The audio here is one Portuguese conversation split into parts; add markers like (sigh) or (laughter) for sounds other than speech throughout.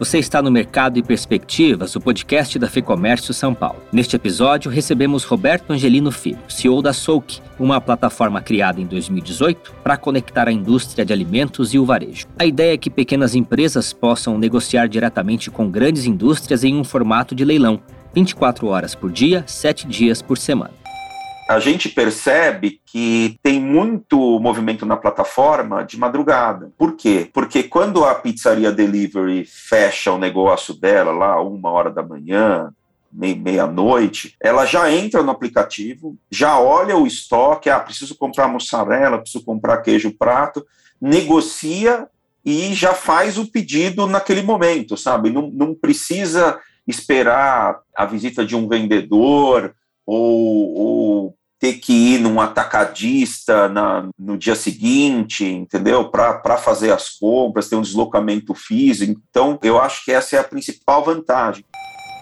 Você está no Mercado e Perspectivas, o podcast da FEComércio São Paulo. Neste episódio, recebemos Roberto Angelino Filho, CEO da Souk, uma plataforma criada em 2018 para conectar a indústria de alimentos e o varejo. A ideia é que pequenas empresas possam negociar diretamente com grandes indústrias em um formato de leilão, 24 horas por dia, 7 dias por semana a gente percebe que tem muito movimento na plataforma de madrugada. Por quê? Porque quando a pizzaria delivery fecha o negócio dela lá uma hora da manhã, meia-noite, ela já entra no aplicativo, já olha o estoque, ah, preciso comprar mussarela, preciso comprar queijo prato, negocia e já faz o pedido naquele momento, sabe? Não, não precisa esperar a visita de um vendedor ou, ou ter que ir num atacadista na, no dia seguinte, entendeu? Para fazer as compras, ter um deslocamento físico. Então, eu acho que essa é a principal vantagem.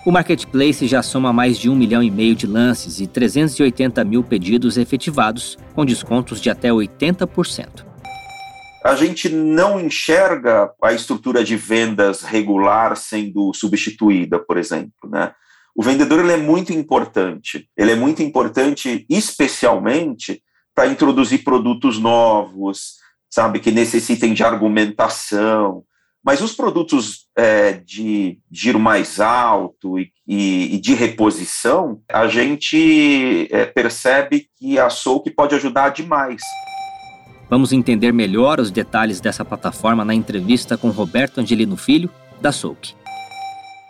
O marketplace já soma mais de um milhão e meio de lances e 380 mil pedidos efetivados, com descontos de até 80%. A gente não enxerga a estrutura de vendas regular sendo substituída, por exemplo, né? O vendedor ele é muito importante. Ele é muito importante, especialmente para introduzir produtos novos, sabe, que necessitem de argumentação. Mas os produtos é, de giro mais alto e, e, e de reposição, a gente é, percebe que a Souk pode ajudar demais. Vamos entender melhor os detalhes dessa plataforma na entrevista com Roberto Angelino Filho, da Souk.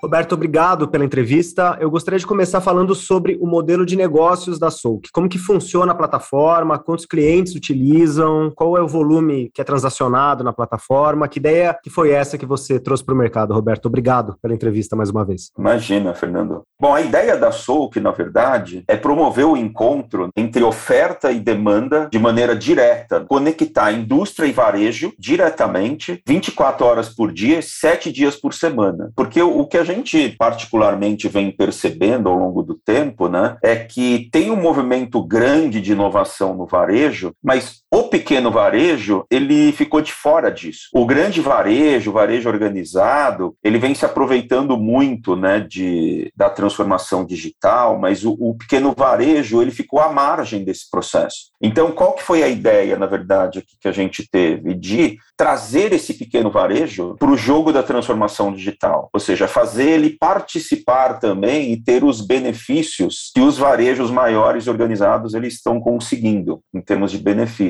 Roberto, obrigado pela entrevista. Eu gostaria de começar falando sobre o modelo de negócios da Souk. Como que funciona a plataforma, quantos clientes utilizam, qual é o volume que é transacionado na plataforma, que ideia que foi essa que você trouxe para o mercado, Roberto? Obrigado pela entrevista mais uma vez. Imagina, Fernando. Bom, a ideia da Souk, na verdade, é promover o encontro entre oferta e demanda de maneira direta, conectar indústria e varejo diretamente, 24 horas por dia, 7 dias por semana. Porque o que a gente particularmente vem percebendo ao longo do tempo, né, é que tem um movimento grande de inovação no varejo, mas o pequeno varejo, ele ficou de fora disso. O grande varejo, o varejo organizado, ele vem se aproveitando muito, né, de, da transformação digital, mas o, o pequeno varejo, ele ficou à margem desse processo. Então, qual que foi a ideia, na verdade, que a gente teve? De trazer esse pequeno varejo para o jogo da transformação digital, ou seja, fazer ele participar também e ter os benefícios que os varejos maiores organizados eles estão conseguindo em termos de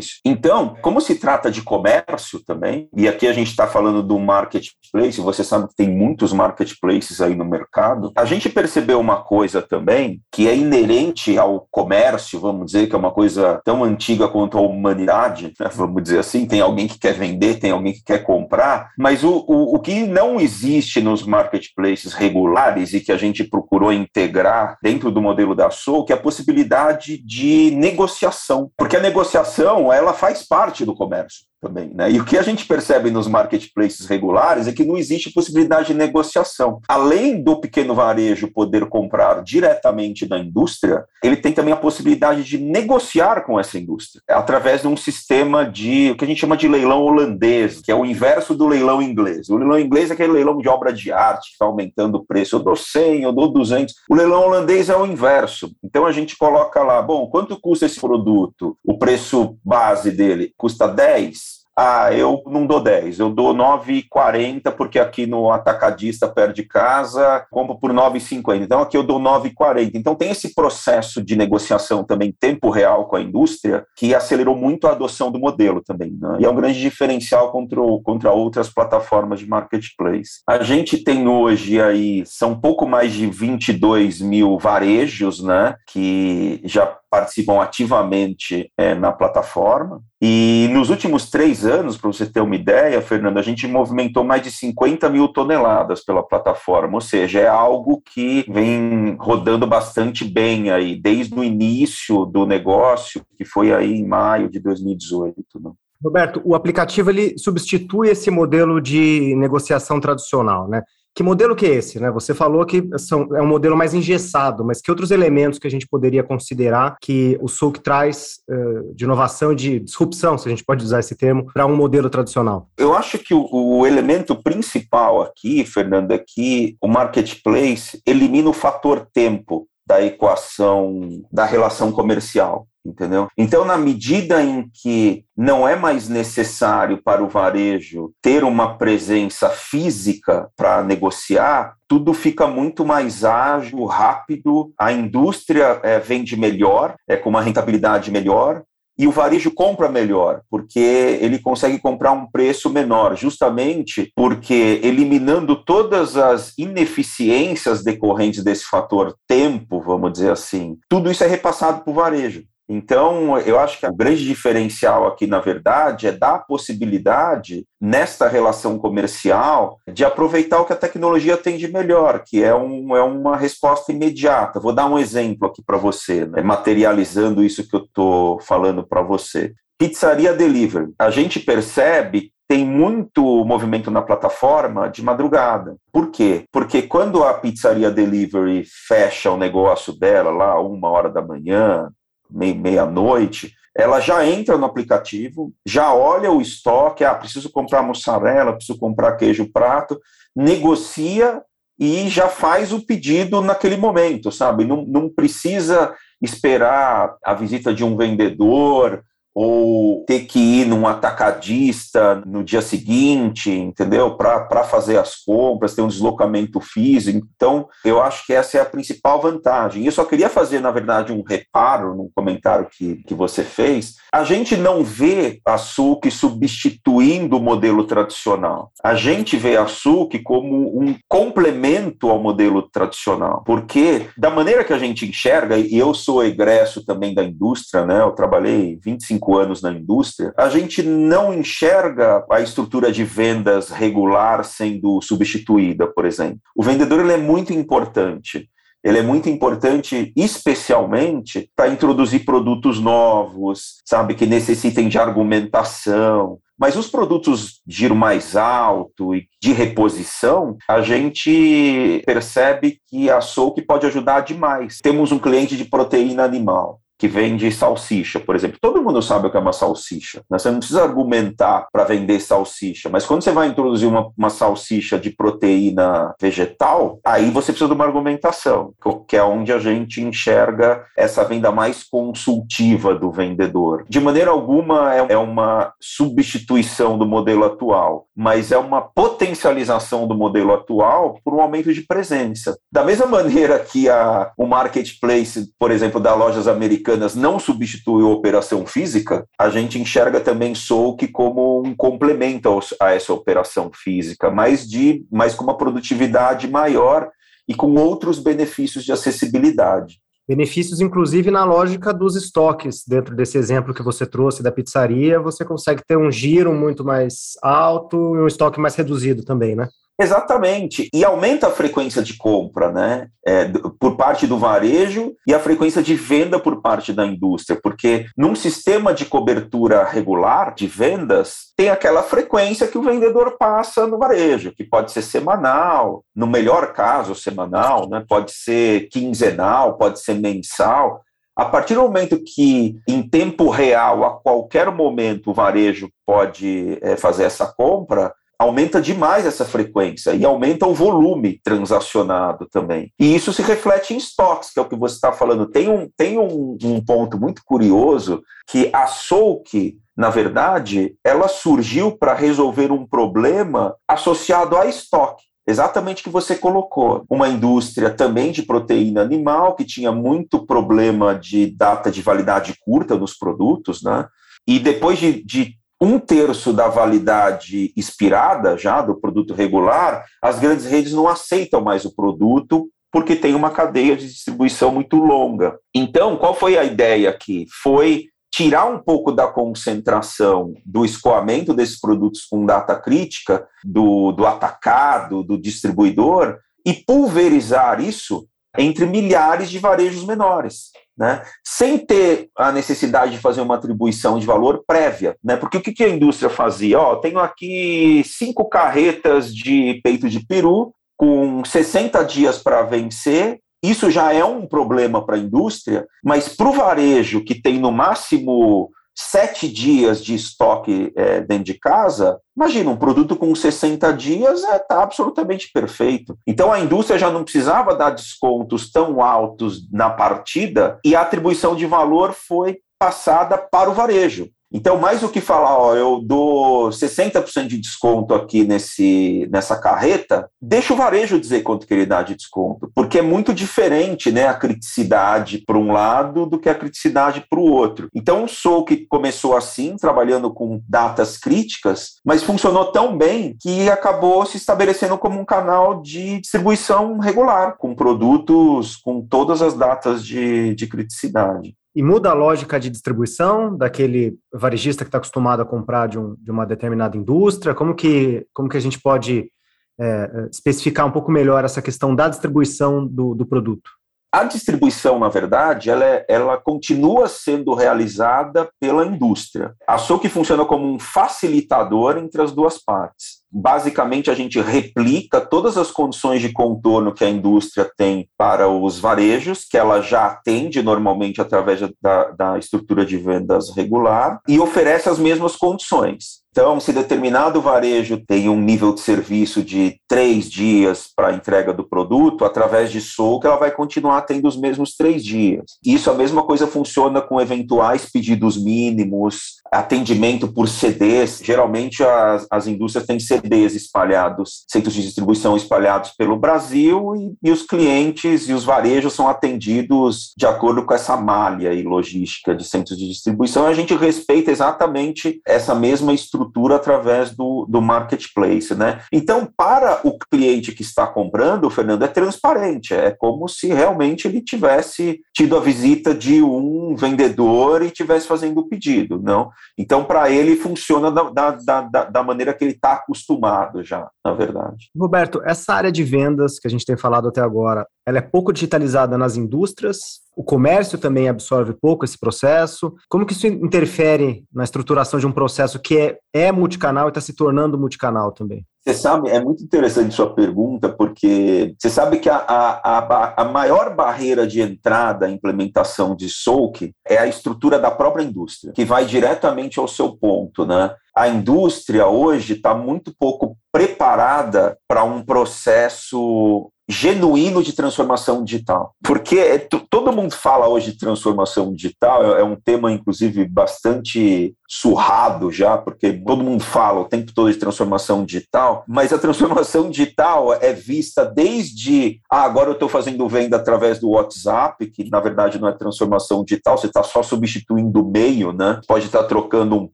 benefício. Então, como se trata de comércio também, e aqui a gente está falando do marketplace, você sabe que tem muitos marketplaces aí no mercado, a gente percebeu uma coisa também que é inerente ao comércio, vamos dizer que é uma coisa tão antiga quanto a humanidade, né, (laughs) vamos dizer assim, tem alguém que quer vender tem alguém que quer comprar, mas o, o, o que não existe nos marketplaces regulares e que a gente procurou integrar dentro do modelo da Soul, que é a possibilidade de negociação, porque a negociação ela faz parte do comércio também. Né? E o que a gente percebe nos marketplaces regulares é que não existe possibilidade de negociação. Além do pequeno varejo poder comprar diretamente da indústria, ele tem também a possibilidade de negociar com essa indústria através de um sistema de o que a gente chama de leilão holandês, que é o inverso do leilão inglês. O leilão inglês é aquele leilão de obra de arte que está aumentando o preço. Eu dou 100, eu dou 200. O leilão holandês é o inverso. Então a gente coloca lá, bom, quanto custa esse produto? O preço base dele custa 10 ah, eu não dou 10, eu dou 9,40 porque aqui no atacadista perto de casa compro por 9,50. Então aqui eu dou 9,40. Então tem esse processo de negociação também tempo real com a indústria que acelerou muito a adoção do modelo também. Né? E é um grande diferencial contra, contra outras plataformas de marketplace. A gente tem hoje aí, são pouco mais de 22 mil varejos, né, que já participam ativamente é, na plataforma. E nos últimos três anos, para você ter uma ideia, Fernando, a gente movimentou mais de 50 mil toneladas pela plataforma, ou seja, é algo que vem rodando bastante bem aí, desde o início do negócio, que foi aí em maio de 2018. Né? Roberto, o aplicativo ele substitui esse modelo de negociação tradicional, né? Que modelo que é esse? Né? Você falou que são, é um modelo mais engessado, mas que outros elementos que a gente poderia considerar que o SOAK traz uh, de inovação, de disrupção, se a gente pode usar esse termo, para um modelo tradicional? Eu acho que o, o elemento principal aqui, Fernando, é que o marketplace elimina o fator tempo da equação da relação comercial entendeu? Então, na medida em que não é mais necessário para o varejo ter uma presença física para negociar, tudo fica muito mais ágil, rápido, a indústria é, vende melhor, é com uma rentabilidade melhor, e o varejo compra melhor, porque ele consegue comprar um preço menor, justamente porque eliminando todas as ineficiências decorrentes desse fator tempo, vamos dizer assim, tudo isso é repassado para o varejo. Então, eu acho que o grande diferencial aqui, na verdade, é dar a possibilidade, nesta relação comercial, de aproveitar o que a tecnologia tem de melhor, que é, um, é uma resposta imediata. Vou dar um exemplo aqui para você, né, materializando isso que eu estou falando para você. Pizzaria Delivery. A gente percebe tem muito movimento na plataforma de madrugada. Por quê? Porque quando a pizzaria delivery fecha o negócio dela lá, uma hora da manhã, meia-noite, ela já entra no aplicativo, já olha o estoque, ah, preciso comprar mussarela, preciso comprar queijo prato, negocia e já faz o pedido naquele momento, sabe? Não, não precisa esperar a visita de um vendedor ou ter que ir num atacadista no dia seguinte, entendeu? Para fazer as compras, ter um deslocamento físico. Então, eu acho que essa é a principal vantagem. Eu só queria fazer, na verdade, um reparo no comentário que, que você fez. A gente não vê a SUC substituindo o modelo tradicional. A gente vê a SUC como um complemento ao modelo tradicional, porque da maneira que a gente enxerga, e eu sou egresso também da indústria, né? Eu trabalhei 25 cinco anos na indústria, a gente não enxerga a estrutura de vendas regular sendo substituída, por exemplo. O vendedor ele é muito importante. Ele é muito importante, especialmente para introduzir produtos novos, sabe, que necessitem de argumentação, mas os produtos de giro mais alto e de reposição, a gente percebe que a Souk pode ajudar demais. Temos um cliente de proteína animal que vende salsicha, por exemplo. Todo mundo sabe o que é uma salsicha. Né? Você não precisa argumentar para vender salsicha, mas quando você vai introduzir uma, uma salsicha de proteína vegetal, aí você precisa de uma argumentação, que é onde a gente enxerga essa venda mais consultiva do vendedor. De maneira alguma é, é uma substituição do modelo atual, mas é uma potencialização do modelo atual por um aumento de presença. Da mesma maneira que a, o marketplace, por exemplo, da lojas americanas, americanas não substitui a operação física, a gente enxerga também Souk como um complemento a essa operação física, mas, de, mas com uma produtividade maior e com outros benefícios de acessibilidade. Benefícios, inclusive, na lógica dos estoques. Dentro desse exemplo que você trouxe da pizzaria, você consegue ter um giro muito mais alto e um estoque mais reduzido também, né? Exatamente. E aumenta a frequência de compra, né? É, por parte do varejo e a frequência de venda por parte da indústria, porque num sistema de cobertura regular de vendas, tem aquela frequência que o vendedor passa no varejo, que pode ser semanal, no melhor caso, semanal, né? Pode ser quinzenal, pode ser mensal. A partir do momento que, em tempo real, a qualquer momento, o varejo pode é, fazer essa compra, aumenta demais essa frequência e aumenta o volume transacionado também. E isso se reflete em estoques, que é o que você está falando. Tem um, tem um, um ponto muito curioso que a Souk, na verdade, ela surgiu para resolver um problema associado a estoque. Exatamente o que você colocou. Uma indústria também de proteína animal, que tinha muito problema de data de validade curta nos produtos, né? E depois de, de um terço da validade expirada já do produto regular, as grandes redes não aceitam mais o produto porque tem uma cadeia de distribuição muito longa. Então, qual foi a ideia aqui? Foi tirar um pouco da concentração do escoamento desses produtos com data crítica, do, do atacado, do distribuidor, e pulverizar isso entre milhares de varejos menores né, sem ter a necessidade de fazer uma atribuição de valor prévia. Né, porque o que, a indústria fazia? Ó, tenho aqui cinco carretas de peito de peru, com 60 dias para vencer, isso já é um problema para a indústria, mas para o varejo, que tem no máximo sete dias de estoque é, dentro de casa, imagina, um produto com 60 dias está é, tá absolutamente perfeito. Então a indústria já não precisava dar descontos tão altos na partida e a atribuição de valor foi passada para o varejo. Então, mais do que falar, ó, eu dou 60% de desconto aqui nesse, nessa carreta, deixa o varejo dizer quanto que ele dá de desconto, porque é muito diferente né, a criticidade para um lado do que a criticidade para o outro. Então, o Sou que começou assim, trabalhando com datas críticas, mas funcionou tão bem que acabou se estabelecendo como um canal de distribuição regular, com produtos com todas as datas de, de criticidade e muda a lógica de distribuição daquele varejista que está acostumado a comprar de, um, de, uma determinada indústria? Como que, como que a gente pode é, especificar um pouco melhor essa questão da distribuição do, do produto? A distribuição, na verdade, ela, é, ela continua sendo realizada pela indústria. A SOC funciona como um facilitador entre as duas partes. Basicamente, a gente replica todas as condições de contorno que a indústria tem para os varejos, que ela já atende normalmente através da, da estrutura de vendas regular, e oferece as mesmas condições. Então, se determinado varejo tem um nível de serviço de três dias para a entrega do produto, através de Souk, ela vai continuar tendo os mesmos três dias. Isso, a mesma coisa funciona com eventuais pedidos mínimos, atendimento por CDs. Geralmente, as, as indústrias têm CDs espalhados, centros de distribuição espalhados pelo Brasil, e, e os clientes e os varejos são atendidos de acordo com essa malha e logística de centros de distribuição. A gente respeita exatamente essa mesma estrutura através do, do marketplace, né? Então, para o cliente que está comprando, Fernando, é transparente, é como se realmente ele tivesse tido a visita de um vendedor e tivesse fazendo o pedido, não? Então, para ele funciona da, da, da, da maneira que ele está acostumado já, na verdade. Roberto, essa área de vendas que a gente tem falado até agora, ela é pouco digitalizada nas indústrias, o comércio também absorve pouco esse processo. Como que isso interfere na estruturação de um processo que é, é multicanal e está se tornando multicanal também? Você sabe, é muito interessante sua pergunta, porque você sabe que a, a, a, maior barreira de entrada à implementação de SOAK é a estrutura da própria indústria, que vai diretamente ao seu ponto, né? A indústria hoje está muito pouco preparada para um processo genuíno de transformação digital. Porque é todo mundo fala hoje de transformação digital, é, é um tema, inclusive, bastante surrado já, porque todo mundo fala o tempo todo de transformação digital, mas a transformação digital é vista desde ah, agora eu estou fazendo venda através do WhatsApp, que na verdade não é transformação digital, você está só substituindo o meio, né? Pode estar tá trocando um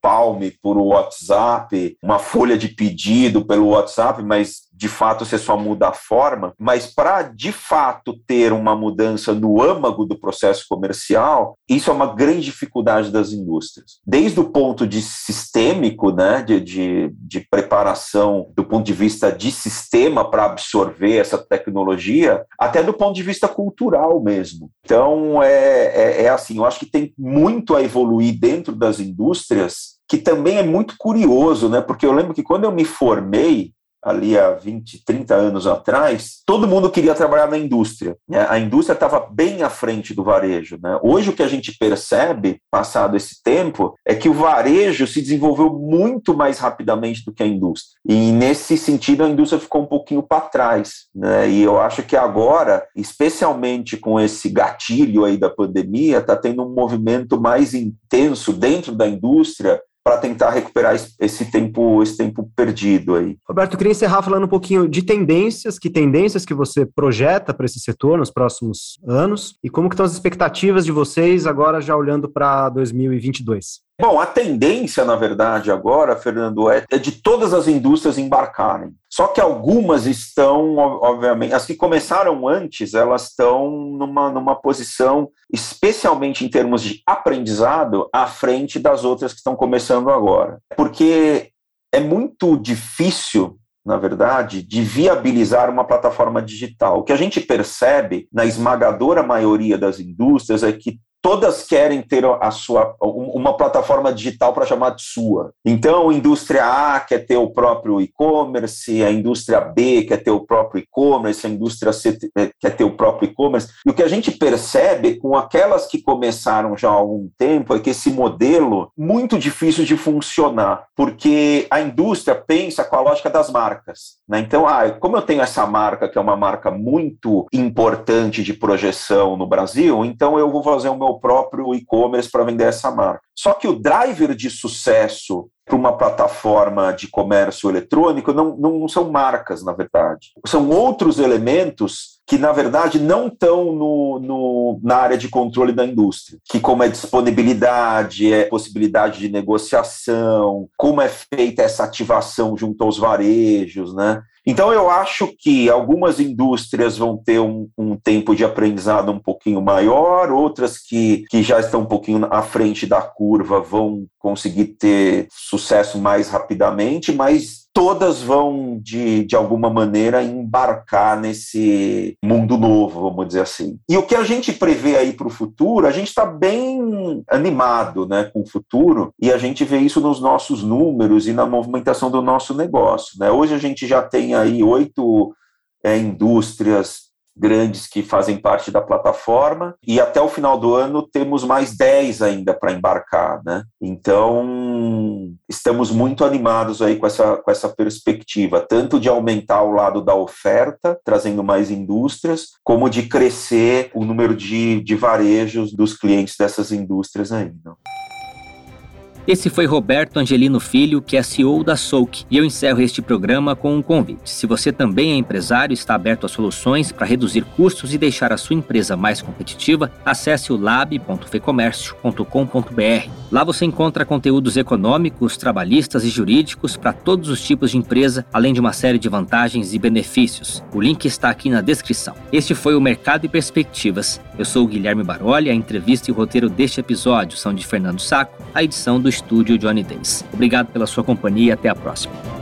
palme por WhatsApp, uma folha de pedido pelo WhatsApp, mas de fato você só muda a forma, mas para de fato ter uma mudança no âmago do processo comercial, isso é uma grande dificuldade das indústrias. Desde o ponto de sistêmico, né, de, de, de preparação, do ponto de vista de sistema para absorver essa tecnologia, até do ponto de vista cultural mesmo. Então, é, é, é assim, eu acho que tem muito a evoluir dentro das indústrias que também é muito curioso, né? Porque eu lembro que quando eu me formei, ali há 20, 30 anos atrás, todo mundo queria trabalhar na indústria. Né? A indústria estava bem à frente do varejo. Né? Hoje, o que a gente percebe, passado esse tempo, é que o varejo se desenvolveu muito mais rapidamente do que a indústria. E, nesse sentido, a indústria ficou um pouquinho para trás. Né? E eu acho que agora, especialmente com esse gatilho aí da pandemia, está tendo um movimento mais intenso dentro da indústria para tentar recuperar esse tempo, esse tempo perdido aí. Roberto, eu queria encerrar falando um pouquinho de tendências, que tendências que você projeta para esse setor nos próximos anos e como que estão as expectativas de vocês agora já olhando para 2022. Bom, a tendência, na verdade, agora, Fernando, é, é de todas as indústrias embarcarem. Só que algumas estão, obviamente, as que começaram antes, elas estão numa, numa posição, especialmente em termos de aprendizado, à frente das outras que estão começando agora. Porque é muito difícil na verdade, de viabilizar uma plataforma digital. O que a gente percebe na esmagadora maioria das indústrias é que todas querem ter a sua uma plataforma digital para chamar de sua. Então, a indústria A quer ter o próprio e-commerce, a indústria B quer ter o próprio e-commerce, a indústria C eh, quer ter o próprio e-commerce. E o que a gente percebe com aquelas que começaram já há algum tempo é que esse modelo muito difícil de funcionar, porque a indústria pensa com a lógica das marcas. Né? Então, ah, como eu tenho essa marca que é uma marca muito importante de projeção no Brasil, então eu vou fazer o meu próprio e-commerce para vender essa marca. Só que o driver de sucesso para uma plataforma de comércio eletrônico não, não são marcas, na verdade. São outros elementos que, na verdade, não estão no, no, na área de controle da indústria, que como é disponibilidade, é possibilidade de negociação, como é feita essa ativação junto aos varejos, né? Então, eu acho que algumas indústrias vão ter um, um, tempo de aprendizado um pouquinho maior, outras que, que já estão um pouquinho à frente da curva vão conseguir ter sucesso mais rapidamente, mas todas vão, de, de alguma maneira, embarcar nesse mundo novo, vamos dizer assim. E o que a gente prevê aí para o futuro, a gente está bem animado né, com o futuro, e a gente vê isso nos nossos números e na movimentação do nosso negócio. Né? Hoje a gente já tem aí oito é, indústrias grandes que fazem parte da plataforma e até o final do ano temos mais 10 ainda para embarcar, né? Então, estamos muito animados aí com essa, com essa perspectiva, tanto de aumentar o lado da oferta, trazendo mais indústrias, como de crescer o número de, de varejos dos clientes dessas indústrias ainda. Esse foi Roberto Angelino Filho, que é CEO da Souk, e eu encerro este programa com um convite. Se você também é empresário e está aberto a soluções para reduzir custos e deixar a sua empresa mais competitiva, acesse o lab.fecomércio.com.br. Lá você encontra conteúdos econômicos, trabalhistas e jurídicos para todos os tipos de empresa, além de uma série de vantagens e benefícios. O link está aqui na descrição. Este foi o Mercado e Perspectivas. Eu sou o Guilherme Baroli, a entrevista e o roteiro deste episódio são de Fernando Saco, a edição do estúdio Johnny Days. Obrigado pela sua companhia e até a próxima.